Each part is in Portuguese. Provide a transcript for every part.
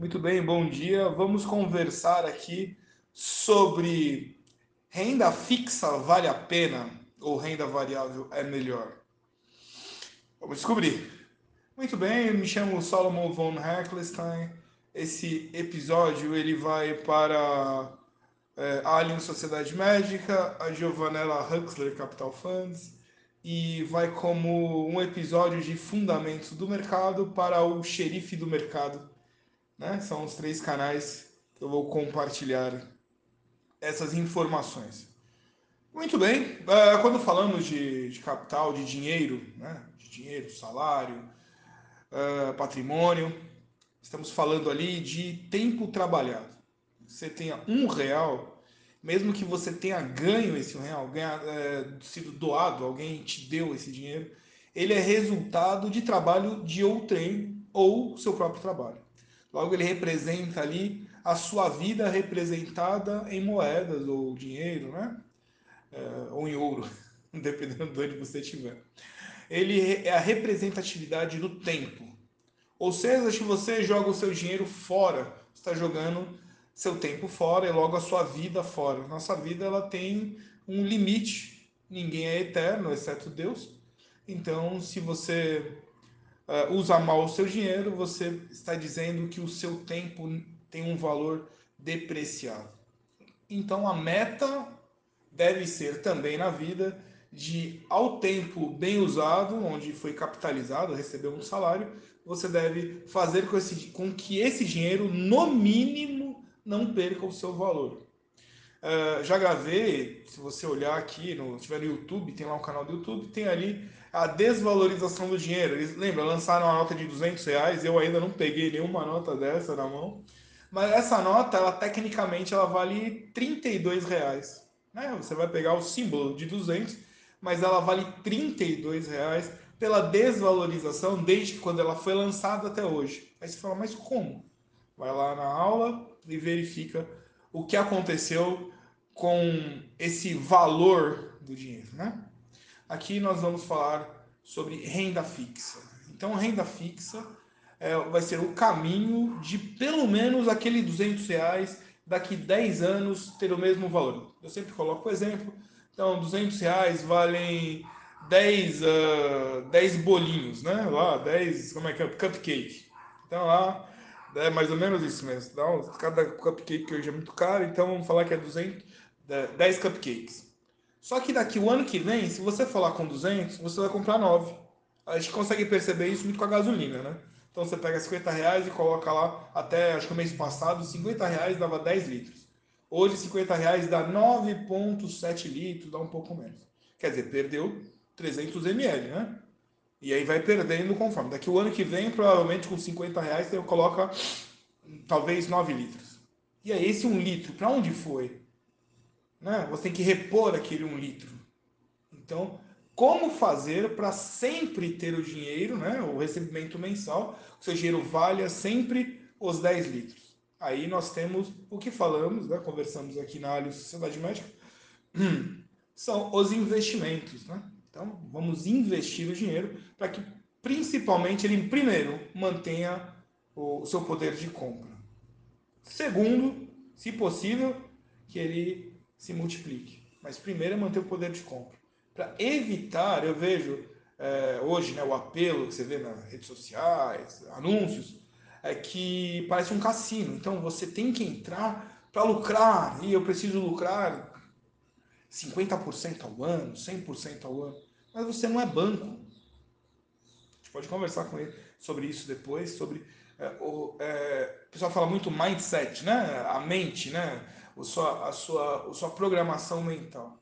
Muito bem, bom dia. Vamos conversar aqui sobre renda fixa vale a pena ou renda variável é melhor? Vamos descobrir. Muito bem, me chamo Solomon von Heckelstein. Esse episódio ele vai para é, Alien Sociedade Médica, a Giovanella Huxley Capital Funds e vai como um episódio de fundamentos do mercado para o xerife do mercado. Né? São os três canais que eu vou compartilhar essas informações. Muito bem, é, quando falamos de, de capital, de dinheiro, né? de dinheiro, salário, é, patrimônio, estamos falando ali de tempo trabalhado. Você tenha um real, mesmo que você tenha ganho esse real, ganha, é, sido doado, alguém te deu esse dinheiro, ele é resultado de trabalho de outrem ou seu próprio trabalho. Logo, ele representa ali a sua vida representada em moedas ou dinheiro, né? É, ou em ouro, dependendo de onde você estiver. Ele é a representatividade do tempo. Ou seja, se você joga o seu dinheiro fora, está jogando seu tempo fora e logo a sua vida fora. Nossa vida ela tem um limite. Ninguém é eterno, exceto Deus. Então, se você uh, usa mal o seu dinheiro, você está dizendo que o seu tempo tem um valor depreciado. Então, a meta deve ser também na vida de, ao tempo bem usado, onde foi capitalizado, recebeu um salário, você deve fazer com, esse, com que esse dinheiro, no mínimo, não perca o seu valor. Uh, já gravei, se você olhar aqui, no, se tiver no YouTube, tem lá um canal do YouTube, tem ali a desvalorização do dinheiro. Eles, lembra, lançaram uma nota de 200 reais, eu ainda não peguei nenhuma nota dessa na mão, mas essa nota, ela tecnicamente, ela vale 32 reais. Né? Você vai pegar o símbolo de 200, mas ela vale 32 reais pela desvalorização desde quando ela foi lançada até hoje. Aí você fala, mas como? Vai lá na aula e verifica o que aconteceu com esse valor do dinheiro, né? Aqui nós vamos falar sobre renda fixa. Então, renda fixa é, vai ser o caminho de pelo menos aquele 200 reais daqui 10 anos ter o mesmo valor. Eu sempre coloco o exemplo. Então, 200 reais valem 10, uh, 10 bolinhos, né? Lá, 10, como é que é? Cupcake. Então, lá, é mais ou menos isso mesmo. Então, cada cupcake hoje é muito caro, então vamos falar que é 200, 10 cupcakes. Só que daqui o ano que vem, se você falar com 200, você vai comprar 9. A gente consegue perceber isso muito com a gasolina, né? Então você pega 50 reais e coloca lá, até acho que o mês passado, 50 reais dava 10 litros. Hoje 50 reais dá 9,7 litros, dá um pouco menos. Quer dizer, perdeu 300 ml, né? E aí vai perdendo conforme. Daqui o ano que vem, provavelmente com 50 reais, você coloca talvez 9 litros. E aí esse 1 litro, para onde foi? né? Você tem que repor aquele um litro. Então, como fazer para sempre ter o dinheiro, né? O recebimento mensal, o seu dinheiro valha sempre os 10 litros. Aí nós temos o que falamos, né? Conversamos aqui na Alio Sociedade Médica, são os investimentos, né? Então, vamos investir o dinheiro para que, principalmente, ele primeiro mantenha o seu poder de compra. Segundo, se possível, que ele se multiplique. Mas primeiro é manter o poder de compra. Para evitar, eu vejo é, hoje né, o apelo que você vê nas redes sociais, anúncios, é que parece um cassino. Então você tem que entrar para lucrar, e eu preciso lucrar 50% ao ano, 100% ao ano. Mas você não é banco. A gente pode conversar com ele sobre isso depois, sobre é, o, é, o pessoal fala muito mindset, né? A mente, né? a sua, a sua, a sua programação mental.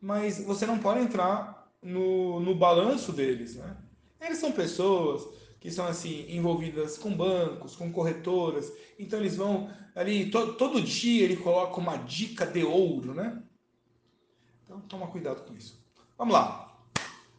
Mas você não pode entrar no, no balanço deles, né? Eles são pessoas que são assim envolvidas com bancos, com corretoras, então eles vão ali to, todo dia ele coloca uma dica de ouro, né? Então toma cuidado com isso. Vamos lá.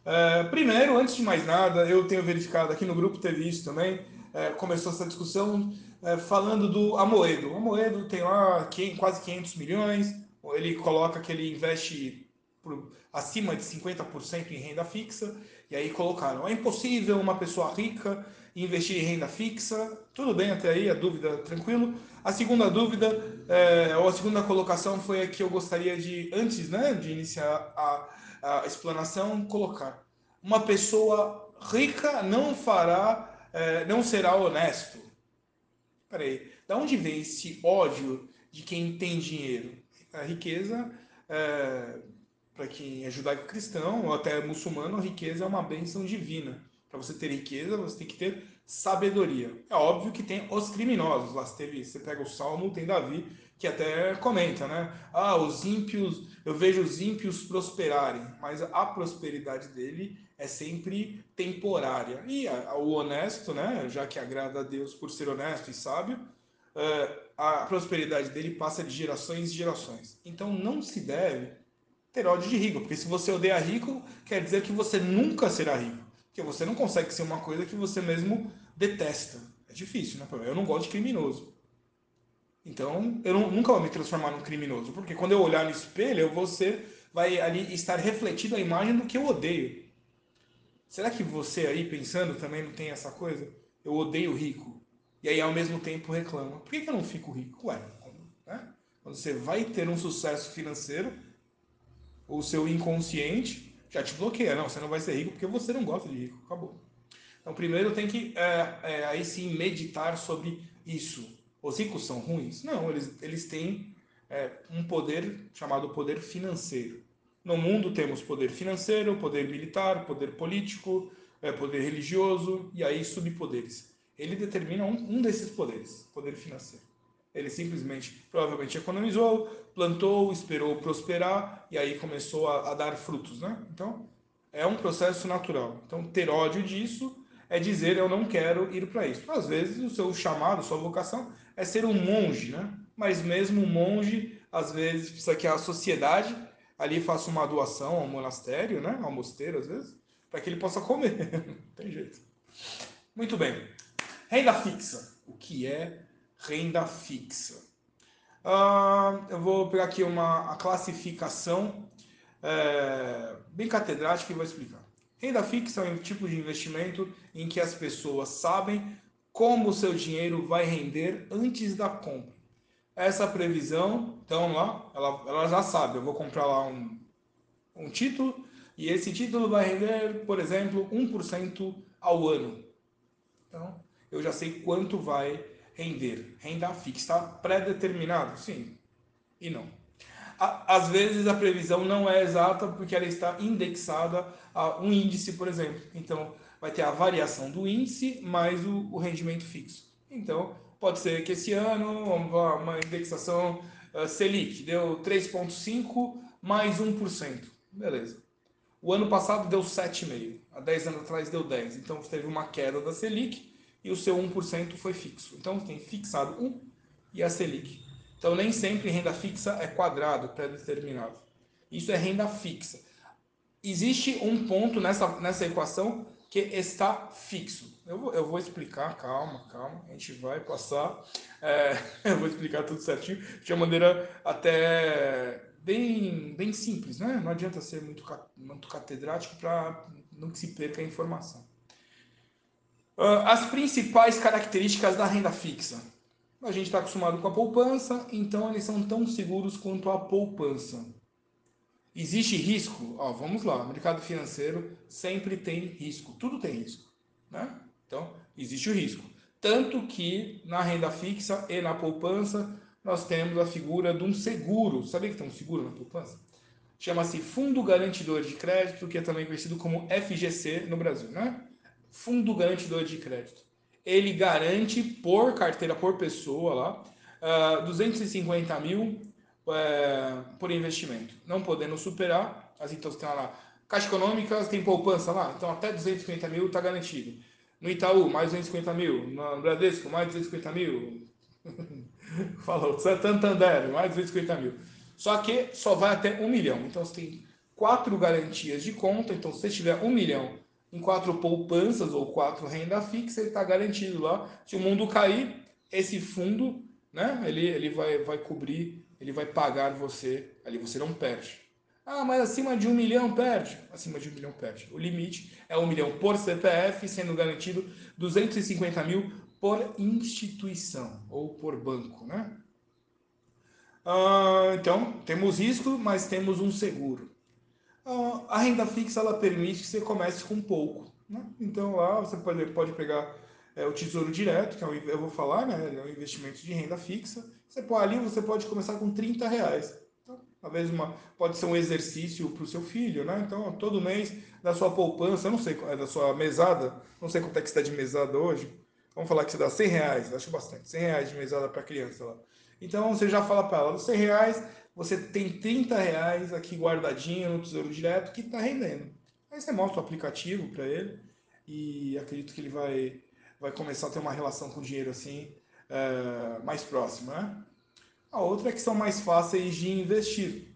É, primeiro, antes de mais nada, eu tenho verificado aqui no grupo teve isso também. É, começou essa discussão é, falando do Amoedo. O Amoedo tem lá quase 500 milhões, ele coloca que ele investe por, acima de 50% em renda fixa, e aí colocaram, é impossível uma pessoa rica investir em renda fixa. Tudo bem até aí, a dúvida tranquilo. A segunda dúvida, é, ou a segunda colocação foi a que eu gostaria de, antes né, de iniciar a, a explanação, colocar. Uma pessoa rica não fará, é, não será honesto. Peraí, da onde vem esse ódio de quem tem dinheiro? A riqueza, é, para quem é judaico-cristão ou até muçulmano, a riqueza é uma bênção divina. Para você ter riqueza, você tem que ter sabedoria. É óbvio que tem os criminosos. Lá teve, você pega o Salmo, tem Davi, que até comenta, né? Ah, os ímpios, eu vejo os ímpios prosperarem, mas a prosperidade dele é sempre temporária. E o honesto, né? Já que agrada a Deus por ser honesto e sábio, é, a prosperidade dele passa de gerações e gerações. Então não se deve ter ódio de rico, porque se você odeia rico, quer dizer que você nunca será rico. Porque você não consegue ser uma coisa que você mesmo detesta. É difícil, né? Eu não gosto de criminoso. Então, eu não, nunca vou me transformar num criminoso. Porque quando eu olhar no espelho, você vai ali estar refletido a imagem do que eu odeio. Será que você aí, pensando, também não tem essa coisa? Eu odeio rico. E aí, ao mesmo tempo, reclama. Por que, que eu não fico rico? Ué, né? quando você vai ter um sucesso financeiro, o seu inconsciente já te bloqueia. Não, você não vai ser rico porque você não gosta de rico. Acabou. Então, primeiro tem que é, é, aí sim meditar sobre isso. Os ricos são ruins? Não, eles, eles têm é, um poder chamado poder financeiro. No mundo temos poder financeiro, poder militar, poder político, é, poder religioso e aí subpoderes. Ele determina um, um desses poderes, poder financeiro. Ele simplesmente, provavelmente economizou, plantou, esperou prosperar e aí começou a, a, dar frutos, né? Então, é um processo natural. Então, ter ódio disso é dizer eu não quero ir para isso. Às vezes, o seu chamado, sua vocação é ser um monge, né? Mas mesmo um monge, às vezes, precisa que a sociedade ali faça uma doação ao monastério, né? Ao mosteiro, às vezes, para que ele possa comer. não tem jeito. Muito bem. Renda fixa. O que é renda fixa? Eu vou pegar aqui uma classificação é, bem catedrática e vou explicar. Renda fixa é um tipo de investimento em que as pessoas sabem como o seu dinheiro vai render antes da compra. Essa previsão, então lá, ela, ela já sabe, eu vou comprar lá um, um título e esse título vai render, por exemplo, 1% ao ano. Então, eu já sei quanto vai render. Renda fixa pré-determinado? Sim e não. Às vezes a previsão não é exata porque ela está indexada a um índice, por exemplo. Então, vai ter a variação do índice mais o, o rendimento fixo. Então, pode ser que esse ano, uma indexação uh, Selic, deu 3,5% mais 1%. Beleza. O ano passado deu 7,5%. Há 10 anos atrás deu 10%. Então, teve uma queda da Selic e o seu 1% foi fixo. Então tem fixado 1 e a Selic. Então nem sempre renda fixa é quadrado, pré-determinado. Isso é renda fixa. Existe um ponto nessa, nessa equação que está fixo. Eu vou, eu vou explicar, calma, calma, a gente vai passar. É, eu vou explicar tudo certinho, de uma maneira até bem, bem simples, né? Não adianta ser muito, muito catedrático para não que se perca a informação. Uh, as principais características da renda fixa. A gente está acostumado com a poupança, então eles são tão seguros quanto a poupança. Existe risco? Vamos lá, mercado financeiro sempre tem risco, tudo tem risco. Né? Então, existe o risco. Tanto que na renda fixa e na poupança nós temos a figura de um seguro. Sabia que tem um seguro na poupança? Chama-se Fundo Garantidor de Crédito, que é também conhecido como FGC no Brasil, né? Fundo garantidor de crédito. Ele garante por carteira, por pessoa lá, uh, ah, 250 mil uh, por investimento. Não podendo superar, as então tem lá, Caixa Econômica tem poupança lá, então até 250 mil está garantido. No Itaú, mais 250 mil. No Bradesco, mais 250 mil. Falou, Santander, mais 250 mil. Só que só vai até um milhão. Então você tem quatro garantias de conta. Então, se você tiver um milhão em quatro poupanças ou quatro renda fixa, ele está garantido lá. Se o mundo cair, esse fundo, né, ele, ele vai, vai cobrir, ele vai pagar você, ali você não perde. Ah, mas acima de um milhão perde. Acima de um milhão perde. O limite é um milhão por CPF, sendo garantido 250 mil por instituição ou por banco, né? Ah, então, temos risco, mas temos um seguro. Ah, a renda fixa, ela permite que você comece com pouco. Né? Então, lá você pode, pode pegar é, o Tesouro Direto, que é um, eu vou falar, né? É um investimento de renda fixa. Você pode, ali você pode começar com 30 reais. Então, talvez uma, pode ser um exercício para o seu filho, né? Então, todo mês, da sua poupança, não sei, é da sua mesada, não sei quanto é que está de mesada hoje, Vamos falar que você dá 100 reais, acho bastante, 100 reais de mesada para criança lá. Então você já fala para ela, dos 100 reais, você tem 30 reais aqui guardadinho no Tesouro Direto que está rendendo. Aí você mostra o aplicativo para ele e acredito que ele vai, vai começar a ter uma relação com o dinheiro assim é, mais próxima. Né? A outra é que são mais fáceis de investir.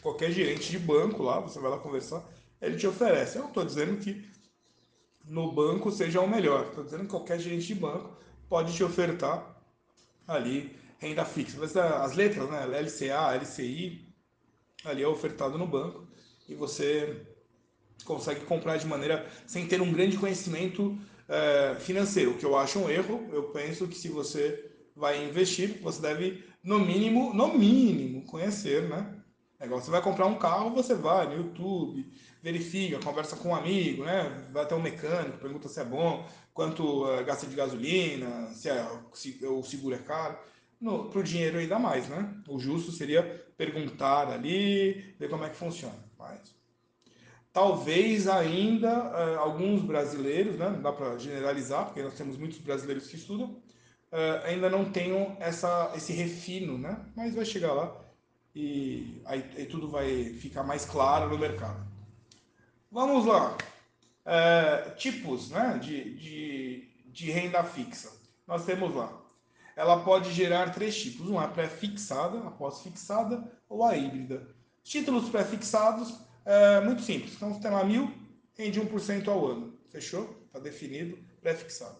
Qualquer gerente de banco lá, você vai lá conversar, ele te oferece. Eu não estou dizendo que no banco seja o melhor. Estou dizendo que qualquer gerente de banco pode te ofertar ali renda fixa. Mas as letras, né? LCA, LCI, ali é ofertado no banco e você consegue comprar de maneira sem ter um grande conhecimento é, financeiro, que eu acho um erro. Eu penso que se você vai investir, você deve no mínimo, no mínimo, conhecer, né? É igual você vai comprar um carro, você vai no YouTube, verifica, conversa com um amigo, né? Vai até um mecânico, pergunta se é bom, quanto uh, gasta de gasolina, se, é, se o seguro é caro. Para o dinheiro ainda mais, né? O justo seria perguntar ali, ver como é que funciona. Mas talvez ainda uh, alguns brasileiros, né? Não dá para generalizar, porque nós temos muitos brasileiros que estudam, uh, ainda não tenham essa, esse refino, né? Mas vai chegar lá e aí, aí tudo vai ficar mais claro no mercado. Vamos lá. É, tipos né, de, de, de renda fixa. Nós temos lá. Ela pode gerar três tipos. Uma é pré-fixada, a pós-fixada ou a híbrida. Títulos pré-fixados, é muito simples. Então, você tem lá mil, rende 1% ao ano. Fechou? Está definido, pré-fixado.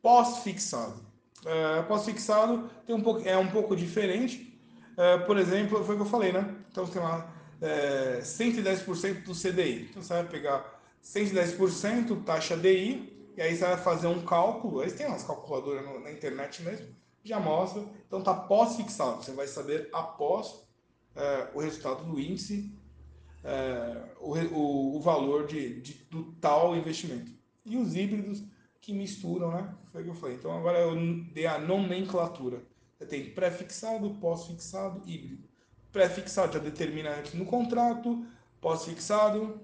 Pós-fixado. É, pós-fixado tem um pouco, é um pouco diferente é, por exemplo, foi o que eu falei, né? Então você tem lá é, 110% do CDI. Então você vai pegar 110% taxa DI, e aí você vai fazer um cálculo. Aí tem umas calculadoras na internet mesmo, já mostra. Então está pós-fixado. Você vai saber após é, o resultado do índice, é, o, o, o, valor de, de, do tal investimento. E os híbridos que misturam, né? Foi o que eu falei. Então agora eu dei a nomenclatura. Você tem pré-fixado, pós-fixado, híbrido. Pré-fixado já determina antes no contrato, pós-fixado,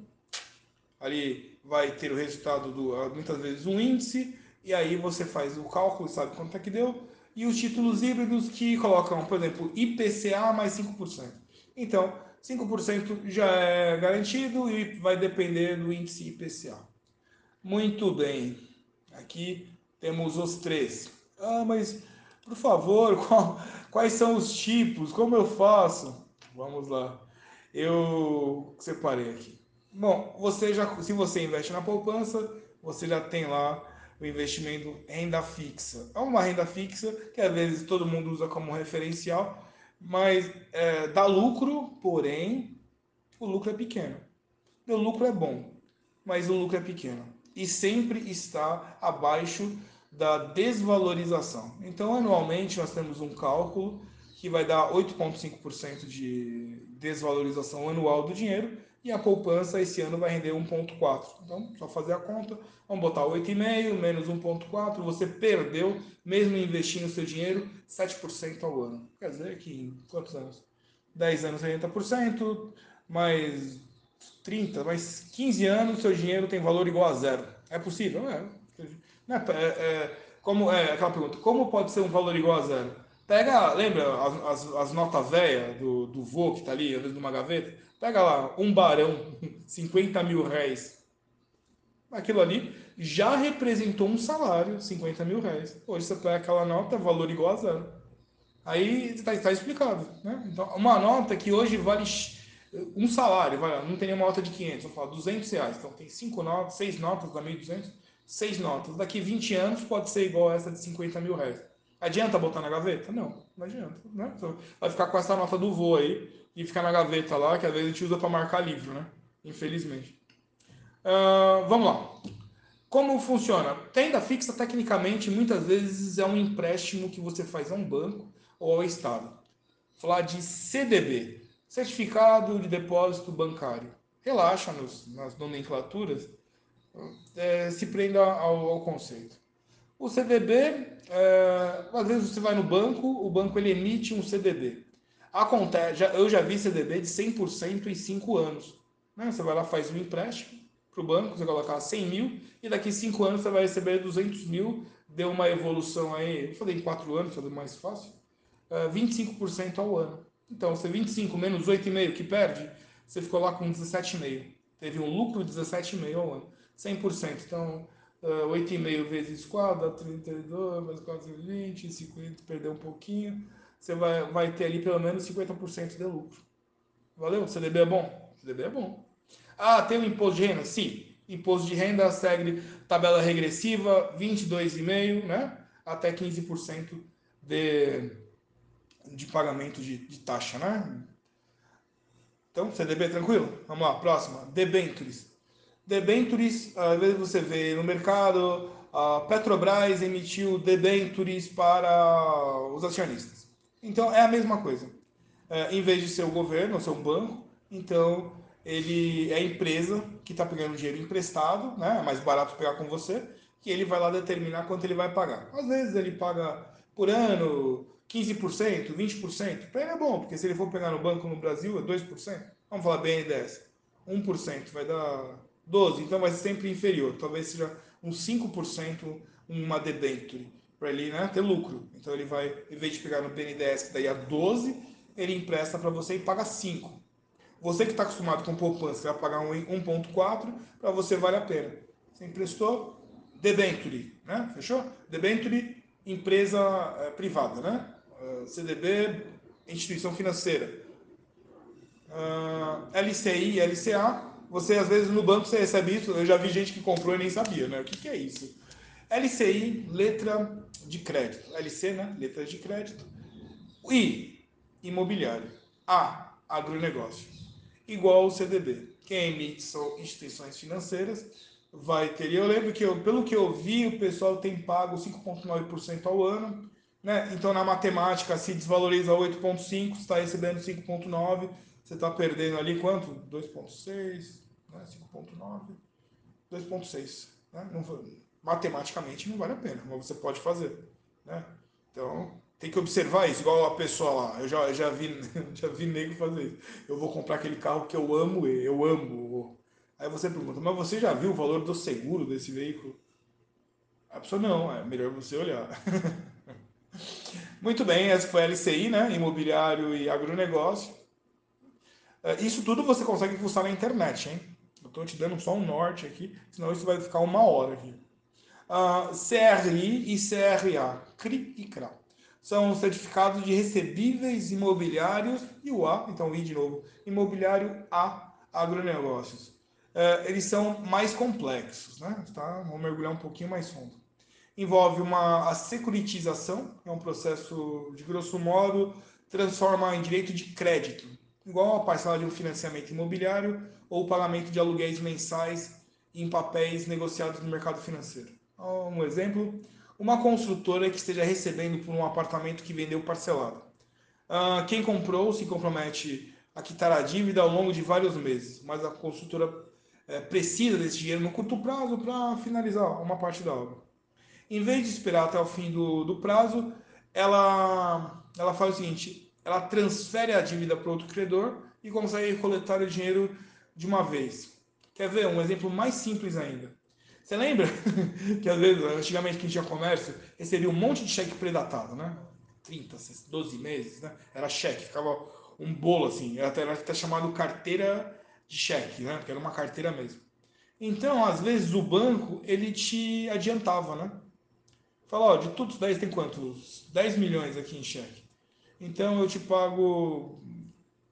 ali vai ter o resultado do, muitas vezes, um índice, e aí você faz o cálculo, sabe quanto é que deu, e os títulos híbridos que colocam, por exemplo, IPCA mais 5%. Então, 5% já é garantido e vai depender do índice IPCA. Muito bem. Aqui temos os três. Ah, mas por favor, qual, quais são os tipos? Como eu faço? Vamos lá. Eu separei aqui. Bom, você já, se você investe na poupança, você já tem lá o investimento renda fixa. É uma renda fixa que às vezes todo mundo usa como referencial, mas é, dá lucro, porém o lucro é pequeno. O lucro é bom, mas o lucro é pequeno e sempre está abaixo da desvalorização. Então, anualmente, nós temos um cálculo que vai dar 8,5% de desvalorização anual do dinheiro e a poupança esse ano vai render 1,4%. Então, só fazer a conta, vamos botar 8,5% menos 1,4%, você perdeu, mesmo investindo seu dinheiro, 7% ao ano. Quer dizer que em quantos anos? 10 anos 80%, mais 30, mais 15 anos, seu dinheiro tem valor igual a zero. É possível? É. Né? É, é, como, é aquela pergunta, como pode ser um valor igual a zero? Pega, lembra as, as, as notas velhas do, do vô que tá ali, às vezes numa gaveta? Pega lá, um barão, 50 mil reais. Aquilo ali já representou um salário, 50 mil reais. Hoje você pega aquela nota, valor igual a zero. Aí está tá explicado. Né? Então, uma nota que hoje vale um salário, vai, não tem nenhuma nota de 500, vou falar 200 reais. Então tem cinco notas, seis notas da 1.200 seis notas. Daqui 20 anos pode ser igual a essa de 50 mil reais. Adianta botar na gaveta? Não, não adianta. Né? Vai ficar com essa nota do voo aí, e fica na gaveta lá, que às vezes a gente usa para marcar livro, né? Infelizmente. Uh, vamos lá. Como funciona? Renda fixa, tecnicamente, muitas vezes é um empréstimo que você faz a um banco ou ao Estado. Falar de CDB, Certificado de Depósito Bancário. Relaxa nos, nas nomenclaturas, é, se prenda ao, ao, conceito. O CDB, é, às vezes você vai no banco, o banco ele emite um CDB. Acontece, eu já vi CDB de 100% em 5 anos. Né? Você vai lá, faz um empréstimo para o banco, você colocar 100 mil, e daqui 5 anos você vai receber 200 mil, deu uma evolução aí, vou fazer em 4 anos, fazer mais fácil, é, 25% ao ano. Então, você 25 menos 8,5 que perde, você ficou lá com 17,5. Teve um lucro de 17,5 ao ano. 100%. Então, uh, 8,5 vezes 4 dá 32, mais 4, 20, 50, perdeu um pouquinho. Você vai, vai ter ali pelo menos 50% de lucro. Valeu? CDB é bom? CDB é bom. Ah, tem o imposto de renda? Sim. Imposto de renda segue tabela regressiva, 22,5, né? Até 15% de, de pagamento de, de taxa, né? Então, CDB tranquilo? Vamos lá, próxima. Debentures. Debentures, às vezes você vê no mercado, a Petrobras emitiu debentures para os acionistas. Então, é a mesma coisa. É, em vez de ser o governo, ou ser um banco, então ele é a empresa que está pegando dinheiro emprestado, né? é mais barato pegar com você, que ele vai lá determinar quanto ele vai pagar. Às vezes ele paga por ano, 15%, 20%, para ele é bom, porque se ele for pegar no banco no Brasil é 2%. Vamos falar BNDES, 1%, vai dar 12%, então vai ser sempre inferior. Talvez seja uns 5% uma debenture, para ele né, ter lucro. Então ele vai, em vez de pegar no BNDES, que daí é 12%, ele empresta para você e paga 5%. Você que está acostumado com poupança, vai pagar 1,4%, para você vale a pena. Você emprestou, debenture, né? Fechou? Debenture, empresa é, privada, né? CDB, instituição financeira. Uh, ah, LCI, LCA, você às vezes no banco você recebe isso, eu já vi gente que comprou e nem sabia, né? O que, que é isso? LCI, letra de crédito. LC, né? Letra de crédito. I, imobiliário. A, agronegócio. Igual o CDB. Quem emite são instituições financeiras. Vai ter. Eu lembro que, eu, pelo que eu vi, o pessoal tem pago 5,9% ao ano. Né? Então, na matemática, se desvaloriza 8,5, está recebendo 5,9, você está perdendo ali quanto? 2,6, né? 5,9, 2,6. Né? Matematicamente não vale a pena, mas você pode fazer. Né? Então, tem que observar isso, igual a pessoa lá. Eu já, já, vi, já vi nego fazer isso. Eu vou comprar aquele carro que eu amo, eu amo. Aí você pergunta, mas você já viu o valor do seguro desse veículo? A pessoa, não, é melhor você olhar. Muito bem, essa foi a LCI, né? Imobiliário e agronegócio. É, isso tudo você consegue fuçar na internet, hein? Eu estou te dando só um norte aqui, senão isso vai ficar uma hora aqui. CRI e CRA, CRI e CRA. São certificados de recebíveis imobiliários e o A, então I de novo, imobiliário A, agronegócios. Uh, eles são mais complexos, né? Tá? Vamos mergulhar um pouquinho mais fundo envolve uma a securitização, é um processo de grosso modo transforma em direito de crédito, igual a parcela de um financiamento imobiliário ou o pagamento de aluguéis mensais em papéis negociados no mercado financeiro. Um exemplo, uma construtora que esteja recebendo por um apartamento que vendeu parcelado. Ah, quem comprou se compromete a quitar a dívida ao longo de vários meses, mas a construtora eh, precisa desse dinheiro no curto prazo para finalizar uma parte da obra em vez de esperar até o fim do, do prazo, ela, ela faz o seguinte: ela transfere a dívida para outro credor e consegue coletar o dinheiro de uma vez. Quer ver um exemplo mais simples ainda? Você lembra que às vezes, antigamente, quem tinha comércio recebia um monte de cheque predatado, né? 30, 12 meses, né? Era cheque, ficava um bolo assim, era até, era até chamado carteira de cheque, né? Porque era uma carteira mesmo. Então, às vezes, o banco, ele te adiantava, né? Fala, ó, de tudo isso daí tem quantos? 10 milhões aqui em cheque. Então eu te pago,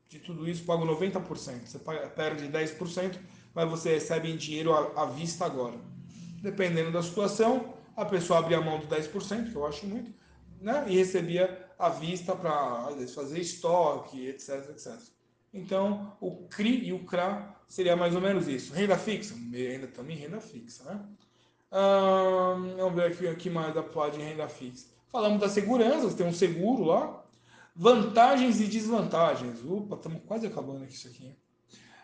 de tudo isso, pago 90%. Você perde 10%, mas você recebe em dinheiro à, à vista agora. Dependendo da situação, a pessoa abria a mão do 10%, que eu acho muito, né? e recebia à vista para fazer estoque, etc, etc. Então, o CRI e o CRA seria mais ou menos isso. Renda fixa? Ainda também renda fixa, né? Hum, vamos ver aqui o que mais da pode renda fixa. Falamos da segurança, tem um seguro lá. Vantagens e desvantagens. Opa, estamos quase acabando aqui isso aqui.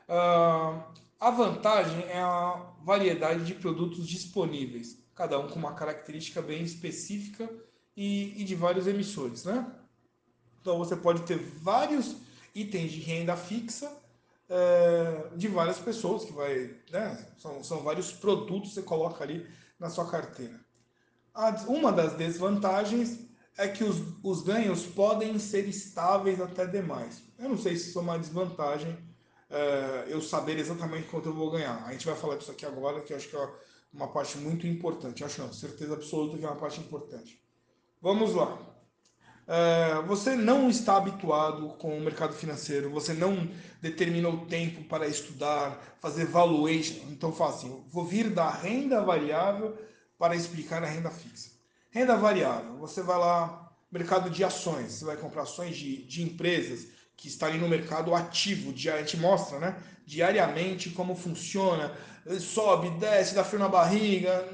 Hum, a vantagem é a variedade de produtos disponíveis, cada um com uma característica bem específica e, e de vários emissores, né? Então você pode ter vários itens de renda fixa é, de várias pessoas que vai, né? São, são vários produtos que você coloca ali na sua carteira. Uma das desvantagens é que os, os ganhos podem ser estáveis até demais. Eu não sei se isso é uma desvantagem, é, eu saber exatamente quanto eu vou ganhar. A gente vai falar disso aqui agora, que eu acho que é uma parte muito importante. Acho não, certeza absoluta que é uma parte importante. Vamos lá. É, você não está habituado com o mercado financeiro, você não determinou tempo para estudar, fazer valuation. Então, fala assim: vou vir da renda variável para explicar a renda fixa. Renda variável, você vai lá, mercado de ações, você vai comprar ações de, de empresas que estão ali no mercado ativo, a gente mostra né, diariamente como funciona, sobe, desce, dá frio na barriga,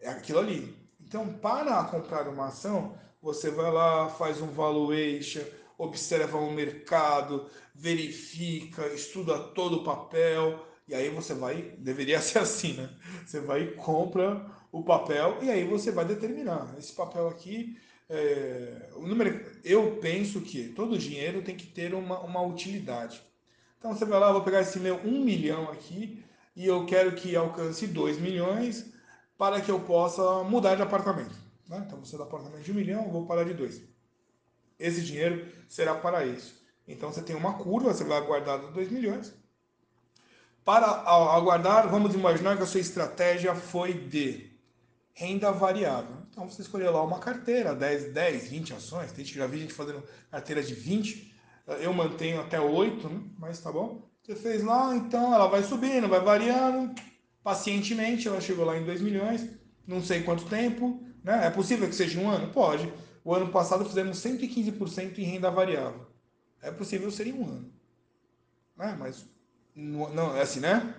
é aquilo ali. Então, para comprar uma ação, você vai lá, faz um valuation, observa o mercado, verifica, estuda todo o papel, e aí você vai, deveria ser assim, né? Você vai e compra o papel e aí você vai determinar. Esse papel aqui, é, o número, eu penso que todo dinheiro tem que ter uma, uma utilidade. Então você vai lá, vou pegar esse meu um milhão aqui e eu quero que alcance 2 milhões para que eu possa mudar de apartamento. Né? Então você dá apartamento de um milhão, eu vou parar de dois. Esse dinheiro será para isso. Então você tem uma curva, você vai aguardar 2 milhões. Para aguardar, vamos imaginar que a sua estratégia foi de renda variável. Então você escolheu lá uma carteira, 10, 10 20 ações. Tem gente que já vi gente fazendo carteira de 20. Eu mantenho até 8, né? mas tá bom. Você fez lá, então ela vai subindo, vai variando. Pacientemente, ela chegou lá em 2 milhões, não sei quanto tempo. Né? É possível que seja um ano? Pode. O ano passado fizemos 115% em renda variável. É possível ser em um ano. Né? Mas não, é assim, né?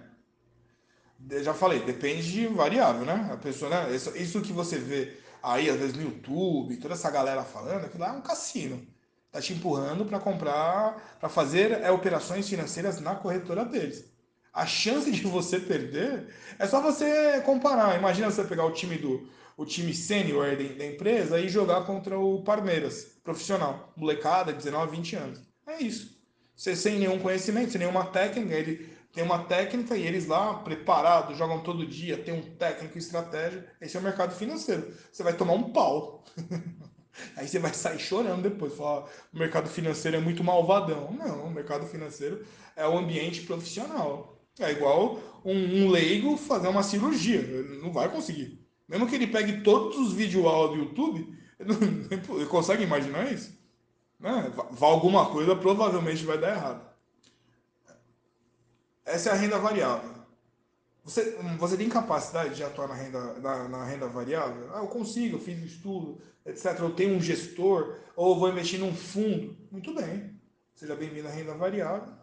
Já falei, depende de variável, né? A pessoa, né? Isso, isso que você vê aí, às vezes, no YouTube, toda essa galera falando, aquilo lá é um cassino. Tá te empurrando para comprar, para fazer é, operações financeiras na corretora deles. A chance de você perder é só você comparar. Imagina você pegar o time do, o time sênior da empresa e jogar contra o Palmeiras, profissional, molecada, 19, 20 anos. É isso. Você sem nenhum conhecimento, sem nenhuma técnica, ele tem uma técnica e eles lá, preparados, jogam todo dia, tem um técnico estratégia. Esse é o mercado financeiro. Você vai tomar um pau. Aí você vai sair chorando depois, falar o mercado financeiro é muito malvadão. Não, o mercado financeiro é o ambiente profissional. É igual um, um leigo fazer uma cirurgia. Ele não vai conseguir. Mesmo que ele pegue todos os vídeos do YouTube, ele consegue imaginar isso? Né? Alguma coisa provavelmente vai dar errado. Essa é a renda variável. Você, você tem capacidade de atuar na renda, na, na renda variável? Ah, eu consigo, eu fiz estudo, etc. Eu tenho um gestor, ou eu vou investir num fundo. Muito bem. Seja bem-vindo à renda variável.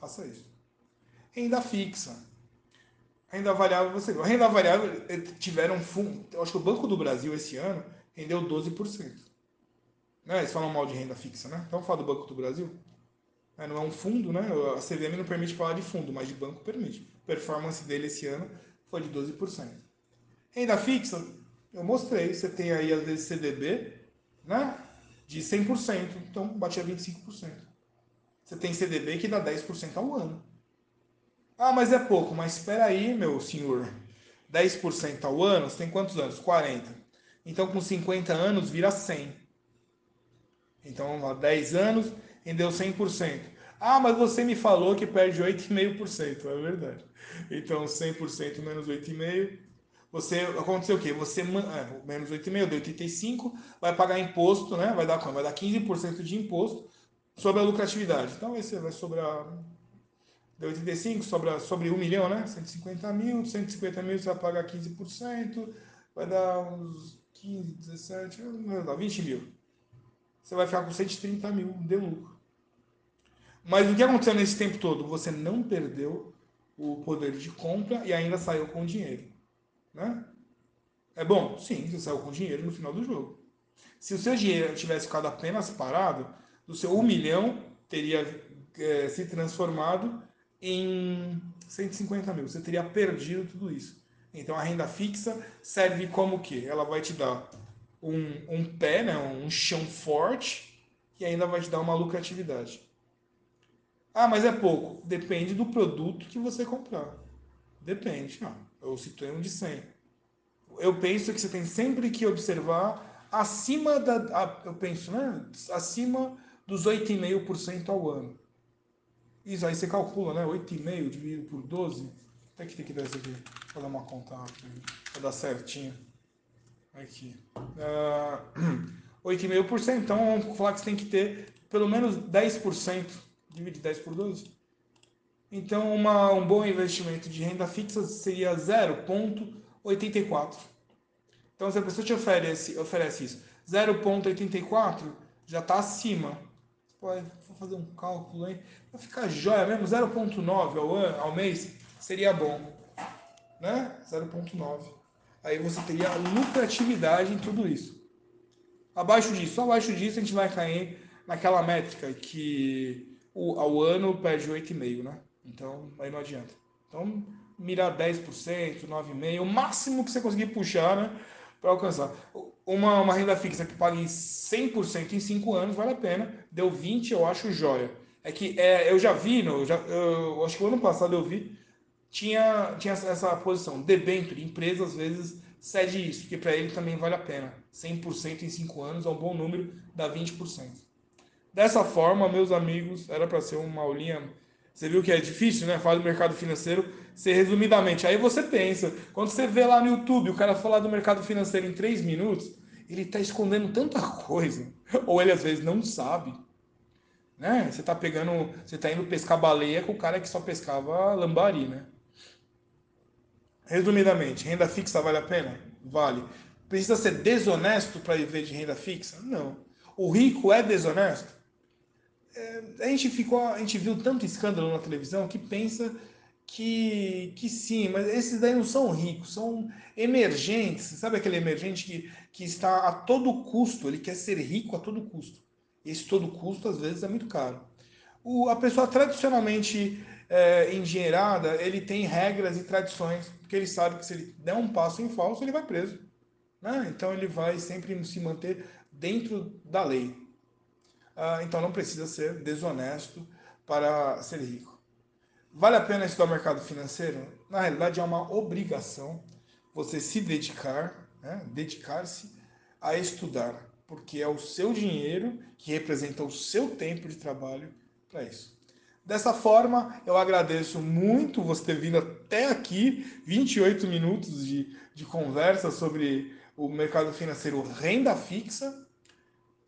Faça isso. Renda fixa. Renda variável, você viu. A renda variável eh, tiveram fundo. Eu acho que o Banco do Brasil esse ano rendeu 12%. Né? Eles falam mal de renda fixa, né? Então fala do Banco do Brasil. É, não é um fundo, né? A CVM não permite falar de fundo, mas de banco permite. A performance dele esse ano foi de 12%. Renda fixa, eu mostrei. Você tem aí, às vezes, CDB, né? De 100%. Então, batia 25%. Você tem CDB que dá 10% ao ano. Ah, mas é pouco. Mas espera aí, meu senhor. 10% ao ano, você tem quantos anos? 40. Então, com 50 anos, vira 100. Então, lá, 10 anos, rendeu 100%. Ah, mas você me falou que perde 8,5%. É verdade. Então, 100% menos 8,5%. Você, aconteceu o quê? Você, é, menos 8,5%, deu 85%, vai pagar imposto, né? Vai dar? Vai dar 15% de imposto sobre a lucratividade. Então, esse vai sobrar Deu 85, sobra, sobre 1 milhão, né? 150 mil, 150 mil você vai pagar 15%, vai dar uns 15, 17, não vai dar 20 mil. Você vai ficar com 130 mil de lucro. Mas o que aconteceu nesse tempo todo? Você não perdeu o poder de compra e ainda saiu com dinheiro. Né? É bom? Sim, você saiu com dinheiro no final do jogo. Se o seu dinheiro tivesse ficado apenas parado, do seu 1 milhão teria é, se transformado em 150 mil. Você teria perdido tudo isso. Então a renda fixa serve como que? Ela vai te dar um, um pé, né, um chão forte e ainda vai te dar uma lucratividade. Ah, mas é pouco. Depende do produto que você comprar. Depende. Ah, eu citei um de 100. Eu penso que você tem sempre que observar acima da. Eu penso, né? Acima dos 8,5% ao ano. Isso aí você calcula, né? 8,5 dividido por 12. Até que tem que dar isso aqui. Vou dar uma conta rápida para dar certinho. Aqui. Uh, 8,5%. Então vamos falar que você tem que ter pelo menos 10%. Divide 10 por 12. Então uma, um bom investimento de renda fixa seria 0,84. Então se a pessoa te oferece, oferece isso, 0,84 já está acima pode vou fazer um cálculo aí, vai ficar jóia mesmo, 0,9 ao, ano, ao mês seria bom, né? 0,9. Aí você teria lucratividade em tudo isso. Abaixo disso, abaixo disso a gente vai cair naquela métrica que o, ao ano perde 8,5, né? Então aí não adianta. Então mirar 10%, 9,5%, o máximo que você conseguir puxar, né? Para alcançar uma, uma renda fixa que pague 100% em 5 anos, vale a pena. Deu 20, eu acho joia. É que é, eu já vi, no, já, eu acho que o ano passado eu vi, tinha, tinha essa posição. Debênture, empresa às vezes cede isso, porque para ele também vale a pena. 100% em 5 anos é um bom número, dá 20%. Dessa forma, meus amigos, era para ser uma aulinha. Você viu que é difícil, né? Falar do mercado financeiro ser resumidamente. Aí você pensa, quando você vê lá no YouTube o cara falar do mercado financeiro em três minutos, ele está escondendo tanta coisa. Ou ele às vezes não sabe. Né? Você está pegando, você está indo pescar baleia com o cara que só pescava lambari, né? Resumidamente, renda fixa vale a pena? Vale. Precisa ser desonesto para viver de renda fixa? Não. O rico é desonesto? É, a gente ficou, a gente viu tanto escândalo na televisão que pensa que, que sim, mas esses daí não são ricos, são emergentes. Sabe aquele emergente que, que está a todo custo, ele quer ser rico a todo custo. Esse todo custo, às vezes, é muito caro. O, a pessoa tradicionalmente é, engenheirada, ele tem regras e tradições, porque ele sabe que se ele der um passo em falso, ele vai preso. Né? Então, ele vai sempre se manter dentro da lei. Ah, então, não precisa ser desonesto para ser rico. Vale a pena estudar o mercado financeiro? Na realidade, é uma obrigação você se dedicar, né? dedicar-se a estudar, porque é o seu dinheiro que representa o seu tempo de trabalho para isso. Dessa forma, eu agradeço muito você ter vindo até aqui, 28 minutos de, de conversa sobre o mercado financeiro renda fixa.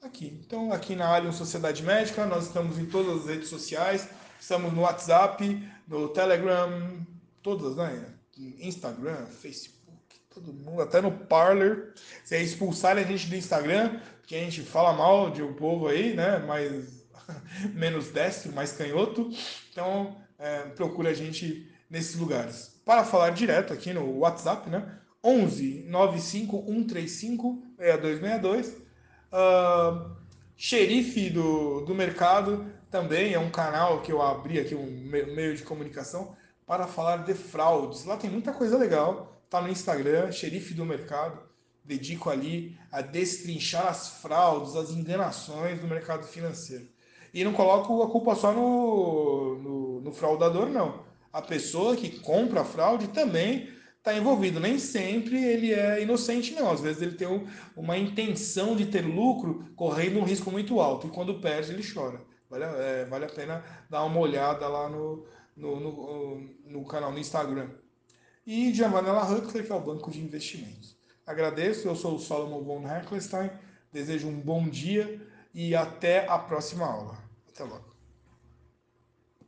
Aqui. Então, aqui na Allianz Sociedade Médica, nós estamos em todas as redes sociais, Estamos no WhatsApp, no Telegram, todas, né? Instagram, Facebook, todo mundo, até no Parler. Se é expulsarem a gente do Instagram, que a gente fala mal de um povo aí, né? Mais menos destro, mais canhoto. Então, é, procura a gente nesses lugares. Para falar direto aqui no WhatsApp, né? 11 95 135 6262. Uh, xerife do, do mercado também é um canal que eu abri aqui, um meio de comunicação, para falar de fraudes. Lá tem muita coisa legal. Tá no Instagram, Xerife do Mercado. Dedico ali a destrinchar as fraudes, as enganações do mercado financeiro. E não coloco a culpa só no, no, no fraudador, não. A pessoa que compra a fraude também está envolvido. Nem sempre ele é inocente, não. Às vezes ele tem uma intenção de ter lucro correndo um risco muito alto. E quando perde, ele chora. Vale, é, vale a pena dar uma olhada lá no, no, no, no canal no Instagram. E Giovanella Huckler, que é o banco de investimentos. Agradeço, eu sou o Solomon von Heckelstein, desejo um bom dia e até a próxima aula. Até logo.